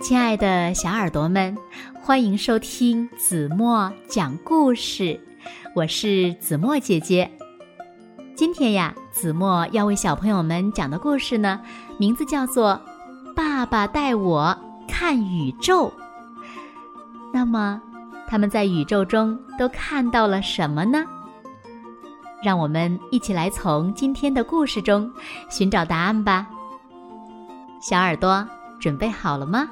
亲爱的小耳朵们，欢迎收听子墨讲故事，我是子墨姐姐。今天呀，子墨要为小朋友们讲的故事呢，名字叫做《爸爸带我看宇宙》。那么，他们在宇宙中都看到了什么呢？让我们一起来从今天的故事中寻找答案吧。小耳朵准备好了吗？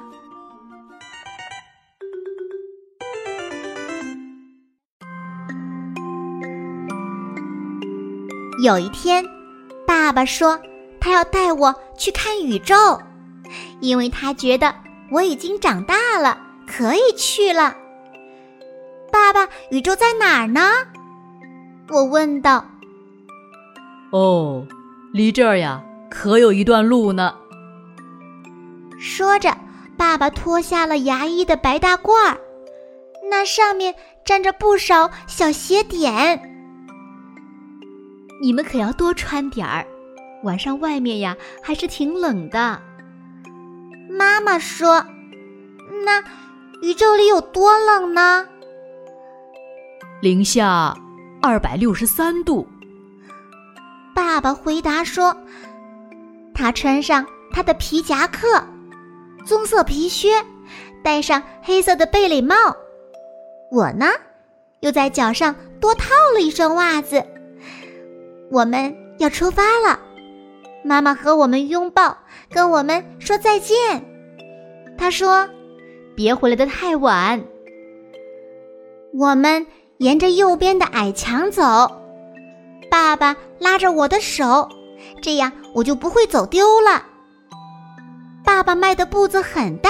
有一天，爸爸说他要带我去看宇宙，因为他觉得我已经长大了，可以去了。爸爸，宇宙在哪儿呢？我问道。哦，离这儿呀，可有一段路呢。说着，爸爸脱下了牙医的白大褂，那上面沾着不少小血点。你们可要多穿点儿，晚上外面呀还是挺冷的。妈妈说：“那宇宙里有多冷呢？”零下二百六十三度。爸爸回答说：“他穿上他的皮夹克，棕色皮靴，戴上黑色的贝雷帽。我呢，又在脚上多套了一双袜子。”我们要出发了，妈妈和我们拥抱，跟我们说再见。她说：“别回来的太晚。”我们沿着右边的矮墙走，爸爸拉着我的手，这样我就不会走丢了。爸爸迈的步子很大，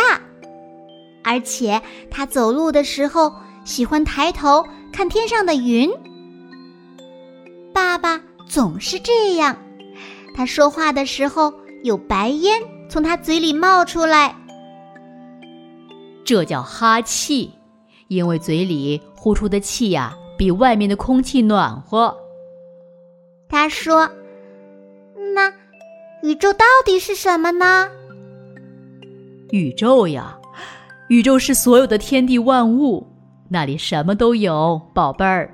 而且他走路的时候喜欢抬头看天上的云。爸爸。总是这样，他说话的时候有白烟从他嘴里冒出来，这叫哈气，因为嘴里呼出的气呀比外面的空气暖和。他说：“那宇宙到底是什么呢？”宇宙呀，宇宙是所有的天地万物，那里什么都有，宝贝儿。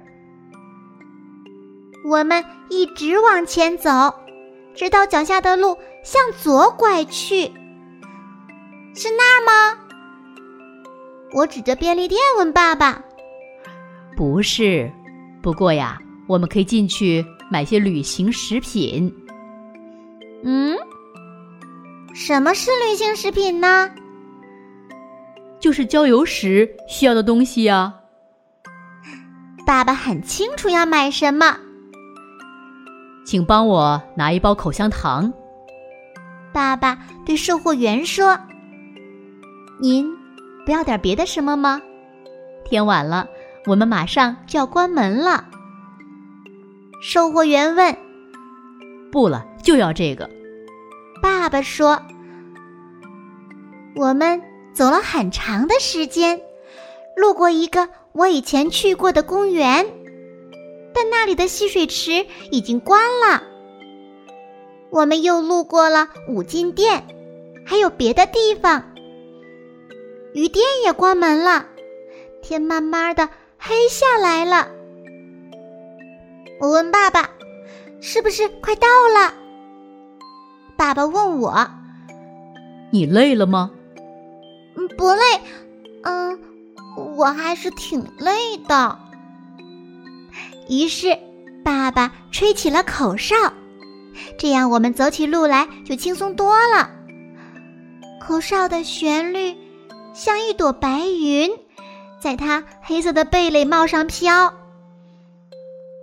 我们一直往前走，直到脚下的路向左拐去。是那儿吗？我指着便利店问爸爸：“不是，不过呀，我们可以进去买些旅行食品。”嗯，什么是旅行食品呢？就是郊游时需要的东西呀。爸爸很清楚要买什么。请帮我拿一包口香糖。爸爸对售货员说：“您不要点别的什么吗？天晚了，我们马上就要关门了。”售货员问：“不了，就要这个。”爸爸说：“我们走了很长的时间，路过一个我以前去过的公园。”但那里的戏水池已经关了。我们又路过了五金店，还有别的地方。鱼店也关门了，天慢慢的黑下来了。我问爸爸：“是不是快到了？”爸爸问我：“你累了吗？”“嗯，不累。嗯，我还是挺累的。”于是，爸爸吹起了口哨，这样我们走起路来就轻松多了。口哨的旋律像一朵白云，在他黑色的贝雷帽上飘。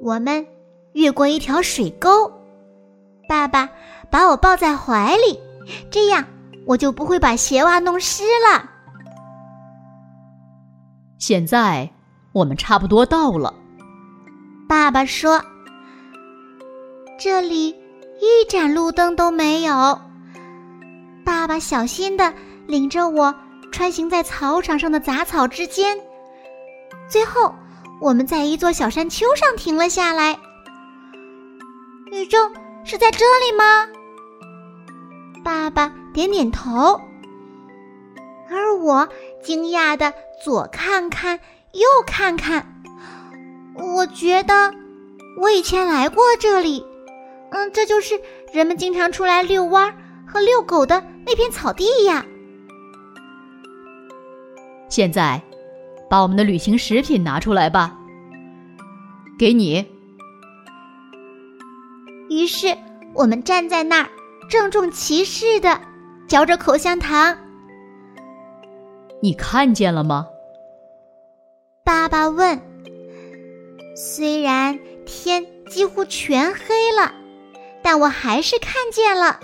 我们越过一条水沟，爸爸把我抱在怀里，这样我就不会把鞋袜弄湿了。现在我们差不多到了。爸爸说：“这里一盏路灯都没有。”爸爸小心的领着我穿行在草场上的杂草之间，最后我们在一座小山丘上停了下来。宇宙是在这里吗？爸爸点点头，而我惊讶的左看看，右看看。我觉得我以前来过这里，嗯，这就是人们经常出来遛弯和遛狗的那片草地呀。现在，把我们的旅行食品拿出来吧。给你。于是我们站在那儿，郑重其事的嚼着口香糖。你看见了吗？爸爸问。虽然天几乎全黑了，但我还是看见了。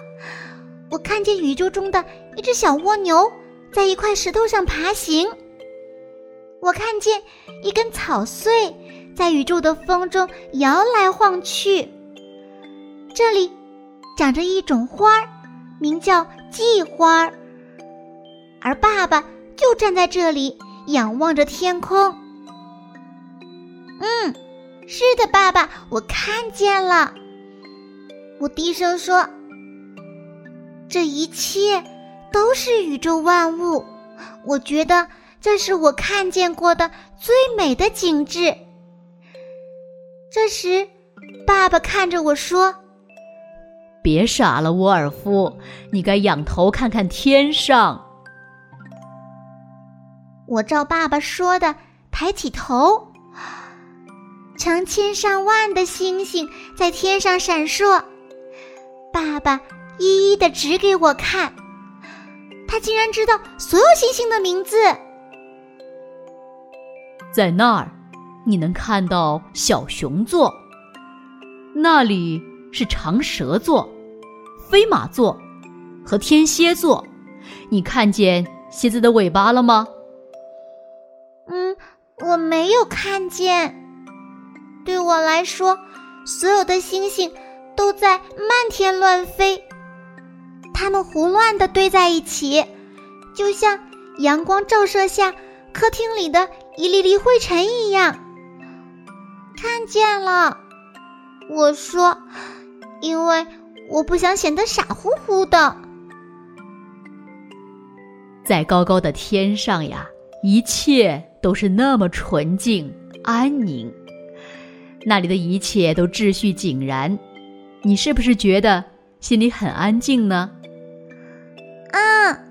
我看见宇宙中的一只小蜗牛在一块石头上爬行。我看见一根草穗在宇宙的风中摇来晃去。这里长着一种花儿，名叫蓟花儿。而爸爸就站在这里，仰望着天空。嗯，是的，爸爸，我看见了。我低声说：“这一切都是宇宙万物。”我觉得这是我看见过的最美的景致。这时，爸爸看着我说：“别傻了，沃尔夫，你该仰头看看天上。”我照爸爸说的抬起头，成千上万的星星在天上闪烁。爸爸一一的指给我看，他竟然知道所有星星的名字。在那儿，你能看到小熊座，那里是长蛇座、飞马座和天蝎座。你看见蝎子的尾巴了吗？嗯我没有看见。对我来说，所有的星星都在漫天乱飞，它们胡乱的堆在一起，就像阳光照射下客厅里的一粒粒灰尘一样。看见了，我说，因为我不想显得傻乎乎的。在高高的天上呀，一切。都是那么纯净安宁，那里的一切都秩序井然，你是不是觉得心里很安静呢？啊，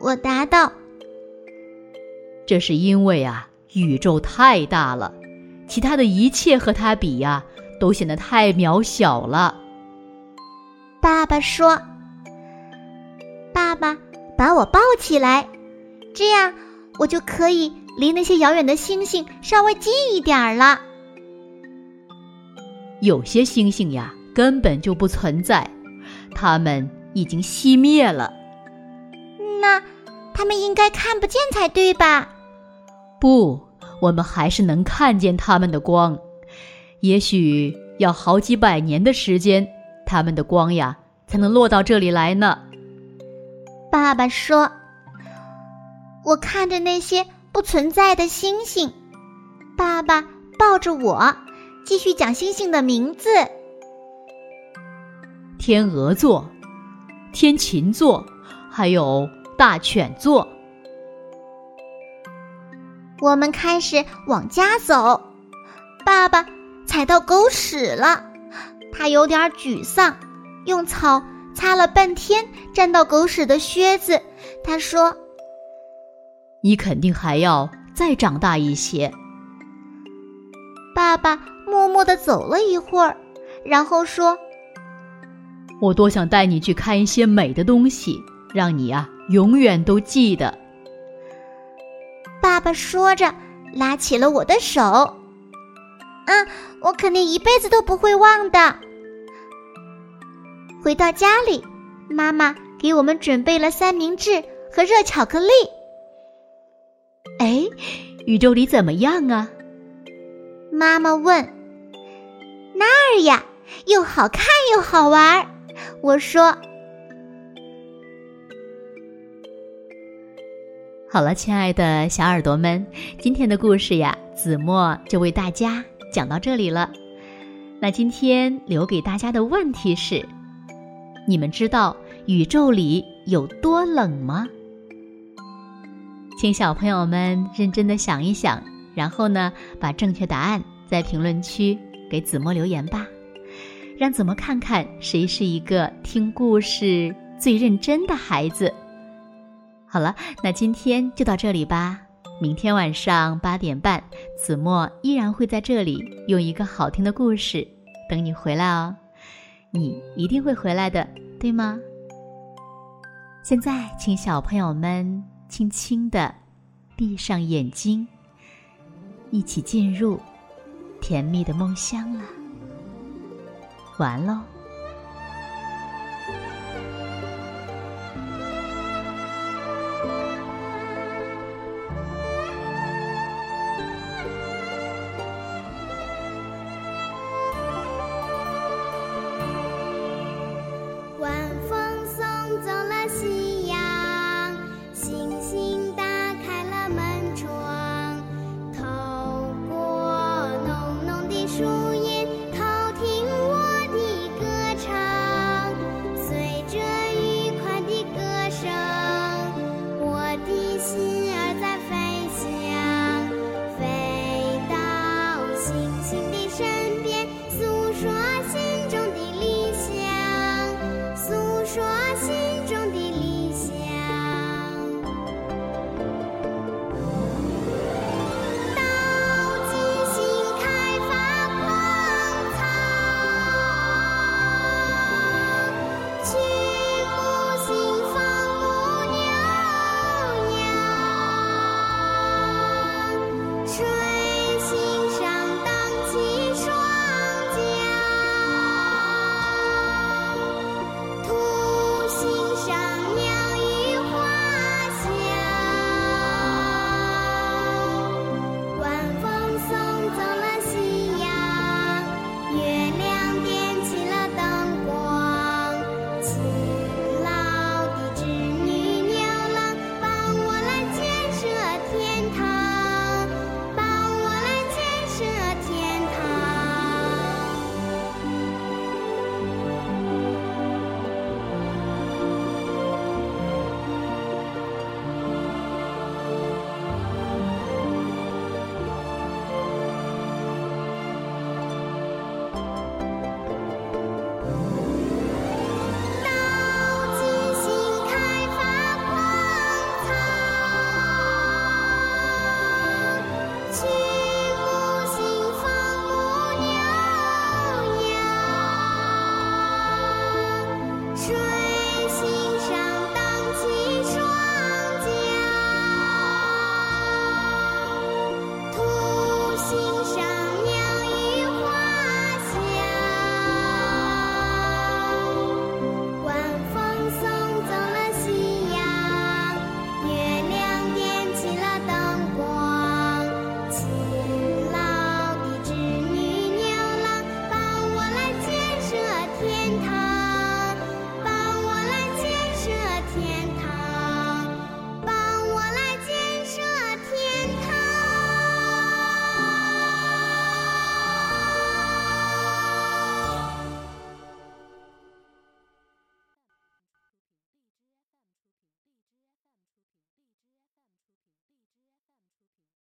我答道。这是因为啊，宇宙太大了，其他的一切和它比呀，都显得太渺小了。爸爸说：“爸爸，把我抱起来，这样我就可以。”离那些遥远的星星稍微近一点儿了。有些星星呀，根本就不存在，它们已经熄灭了。那它们应该看不见才对吧？不，我们还是能看见它们的光。也许要好几百年的时间，它们的光呀，才能落到这里来呢。爸爸说：“我看着那些。”不存在的星星，爸爸抱着我，继续讲星星的名字：天鹅座、天琴座，还有大犬座。我们开始往家走，爸爸踩到狗屎了，他有点沮丧，用草擦了半天沾到狗屎的靴子。他说。你肯定还要再长大一些。爸爸默默地走了一会儿，然后说：“我多想带你去看一些美的东西，让你啊永远都记得。”爸爸说着，拉起了我的手。“嗯，我肯定一辈子都不会忘的。”回到家里，妈妈给我们准备了三明治和热巧克力。哎，宇宙里怎么样啊？妈妈问。那儿呀，又好看又好玩。我说。好了，亲爱的小耳朵们，今天的故事呀，子墨就为大家讲到这里了。那今天留给大家的问题是：你们知道宇宙里有多冷吗？请小朋友们认真的想一想，然后呢，把正确答案在评论区给子墨留言吧，让子墨看看谁是一个听故事最认真的孩子。好了，那今天就到这里吧。明天晚上八点半，子墨依然会在这里用一个好听的故事等你回来哦。你一定会回来的，对吗？现在，请小朋友们轻轻的闭上眼睛，一起进入甜蜜的梦乡了。完喽。